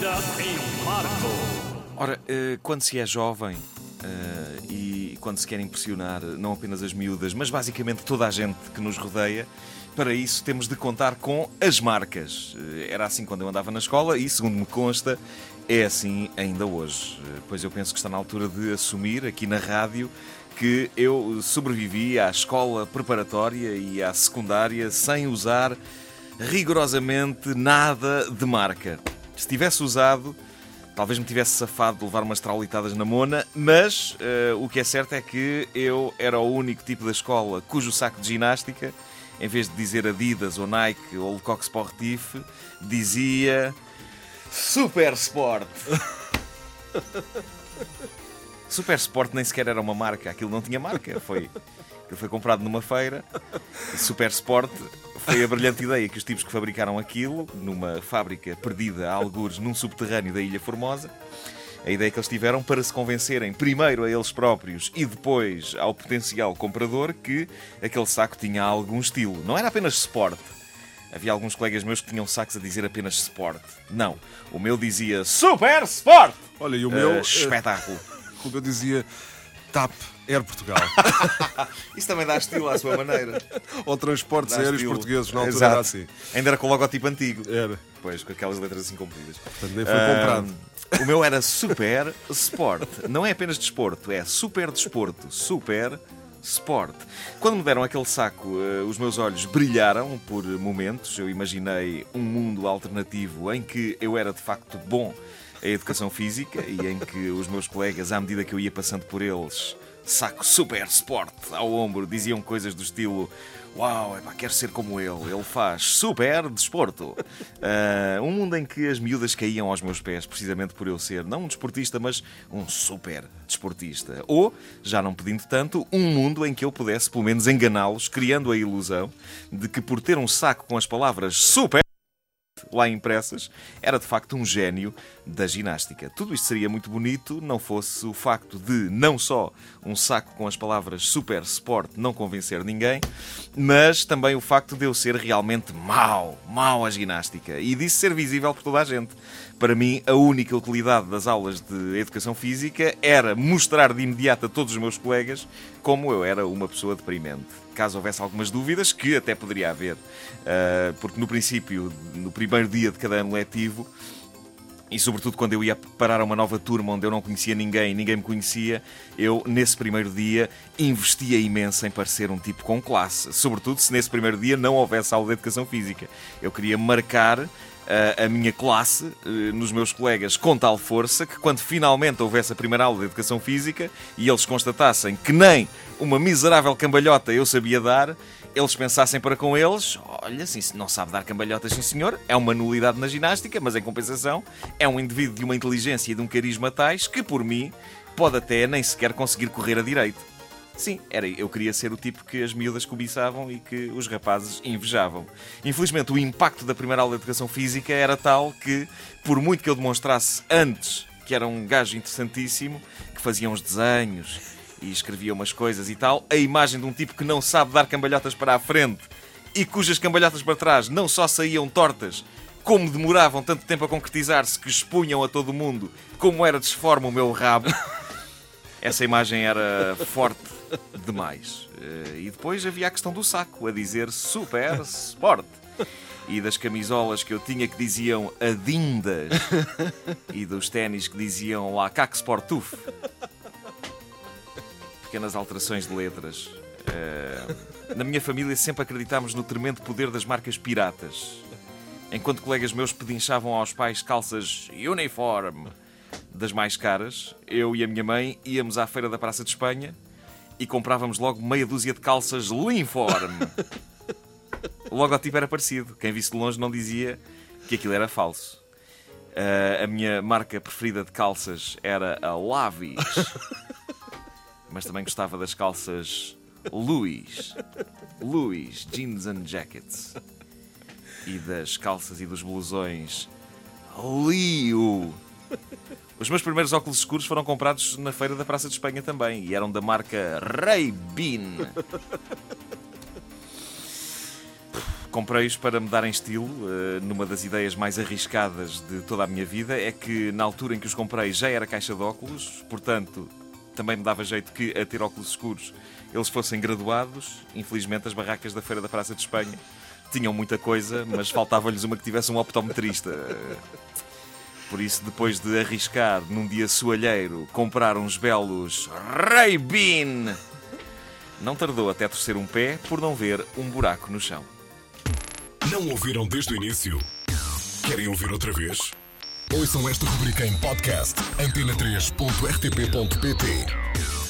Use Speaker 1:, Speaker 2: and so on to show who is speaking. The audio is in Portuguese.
Speaker 1: Em Marco.
Speaker 2: Ora, eh, quando se é jovem eh, e quando se quer impressionar não apenas as miúdas, mas basicamente toda a gente que nos rodeia, para isso temos de contar com as marcas. Eh, Era assim quando eu andava na escola e, segundo me consta, é assim ainda hoje. Eh, Pois eu penso que está na altura de assumir aqui na rádio que eu sobrevivi à escola preparatória e à secundária sem usar rigorosamente nada de marca. Se tivesse usado, talvez me tivesse safado de levar umas traulitadas na mona, mas eh, o que é certo é que eu era o único tipo da escola cujo saco de ginástica, em vez de dizer Adidas ou Nike ou Lecoq Sportif, dizia Super Sport. Super Sport nem sequer era uma marca, aquilo não tinha marca, foi, foi comprado numa feira. Super Sport foi a brilhante ideia que os tipos que fabricaram aquilo, numa fábrica perdida a algures num subterrâneo da Ilha Formosa, a ideia que eles tiveram para se convencerem primeiro a eles próprios e depois ao potencial comprador que aquele saco tinha algum estilo. Não era apenas Sport. Havia alguns colegas meus que tinham sacos a dizer apenas Sport. Não, o meu dizia Super Sport!
Speaker 3: Olha, e o meu,
Speaker 2: eh, espetáculo.
Speaker 3: Como eu dizia, TAP Air Portugal.
Speaker 2: Isso também dá estilo à sua maneira.
Speaker 3: Ou transportes
Speaker 2: Dá
Speaker 3: aéreos
Speaker 2: estilo.
Speaker 3: portugueses, na altura
Speaker 2: Exato.
Speaker 3: era assim.
Speaker 2: Ainda era com o logotipo antigo.
Speaker 3: Era.
Speaker 2: Pois, com aquelas letras assim compridas.
Speaker 3: Portanto, nem foi
Speaker 2: Ah,
Speaker 3: comprado.
Speaker 2: O meu era Super Sport. Não é apenas desporto, é Super Desporto. Super Sport. Quando me deram aquele saco, eh, os meus olhos brilharam por momentos. Eu imaginei um mundo alternativo em que eu era de facto bom a educação física e em que os meus colegas, à medida que eu ia passando por eles, saco Super Sport ao ombro, diziam coisas do estilo Uau, epá, quero ser como ele. Ele faz super desporto. Ah, um mundo em que as miúdas caíam aos meus pés, precisamente por eu ser não um desportista, mas um super desportista. Ou, já não pedindo tanto, um mundo em que eu pudesse pelo menos enganá-los, criando a ilusão de que por ter um saco com as palavras super lá impressas, era de facto um gênio da ginástica. Tudo isto seria muito bonito não fosse o facto de não só um saco com as palavras super sport não convencer ninguém, mas também o facto de eu ser realmente mau, mau à ginástica e disso ser visível por toda a gente. Para mim, a única utilidade das aulas de educação física era mostrar de imediato a todos os meus colegas como eu era uma pessoa deprimente. Caso houvesse algumas dúvidas, que até poderia haver, ah, porque no princípio, no primeiro dia de cada ano letivo, e sobretudo quando eu ia parar a uma nova turma onde eu não conhecia ninguém, ninguém me conhecia, eu nesse primeiro dia investia imenso em parecer um tipo com classe. Sobretudo se nesse primeiro dia não houvesse aula de educação física. Eu queria marcar a minha classe eh, nos meus colegas com tal força que quando finalmente houvesse a primeira aula de educação física e eles constatassem que nem uma miserável cambalhota eu sabia dar, eles pensassem para com eles: olha, sim, se não sabe dar cambalhotas, sim senhor, é uma nulidade na ginástica, mas em compensação é um indivíduo de uma inteligência e de um carisma tais que, por mim, pode até nem sequer conseguir correr a direito. Sim, era, eu queria ser o tipo que as miúdas cobiçavam e que os rapazes invejavam. Infelizmente, o impacto da primeira aula de educação física era tal que, por muito que eu demonstrasse antes que era um gajo interessantíssimo, que fazia uns desenhos e escrevia umas coisas e tal, a imagem de um tipo que não sabe dar cambalhotas para a frente e cujas cambalhotas para trás não só saíam tortas, como demoravam tanto tempo a concretizar-se que expunham a todo mundo como era disforme o meu rabo. Essa imagem era forte demais. Eh, E depois havia a questão do saco, a dizer Super Sport. E das camisolas que eu tinha que diziam Adindas. E dos ténis que diziam lá Cac Sportuf. Pequenas alterações de letras. Eh, Na minha família sempre acreditámos no tremendo poder das marcas piratas. Enquanto colegas meus pedinchavam aos pais calças uniforme das mais caras, eu e a minha mãe íamos à feira da Praça de Espanha e comprávamos logo meia dúzia de calças Linforme. O logotipo era parecido. Quem visse de longe não dizia que aquilo era falso. Ah, a minha marca preferida de calças era a Lavis. Mas também gostava das calças Louis. Louis Jeans and Jackets. E das calças e dos blusões Leo. Os meus primeiros óculos escuros foram comprados na feira da Praça de Espanha também e eram da marca Ray-Bin. Comprei-os para me darem estilo, eh, numa das ideias mais arriscadas de toda a minha vida. É que na altura em que os comprei já era caixa de óculos, portanto também me dava jeito que, a ter óculos escuros, eles fossem graduados. Infelizmente, as barracas da Feira da Praça de Espanha tinham muita coisa, mas faltava-lhes uma que tivesse um optometrista. Por isso, depois de arriscar num dia soalheiro comprar uns belos Ray-Ban, não tardou até torcer um pé por não ver um buraco no chão.
Speaker 4: Não ouviram desde o início? Querem ouvir outra vez? Ouçam esta rubrica em podcast antena3.rtp.pt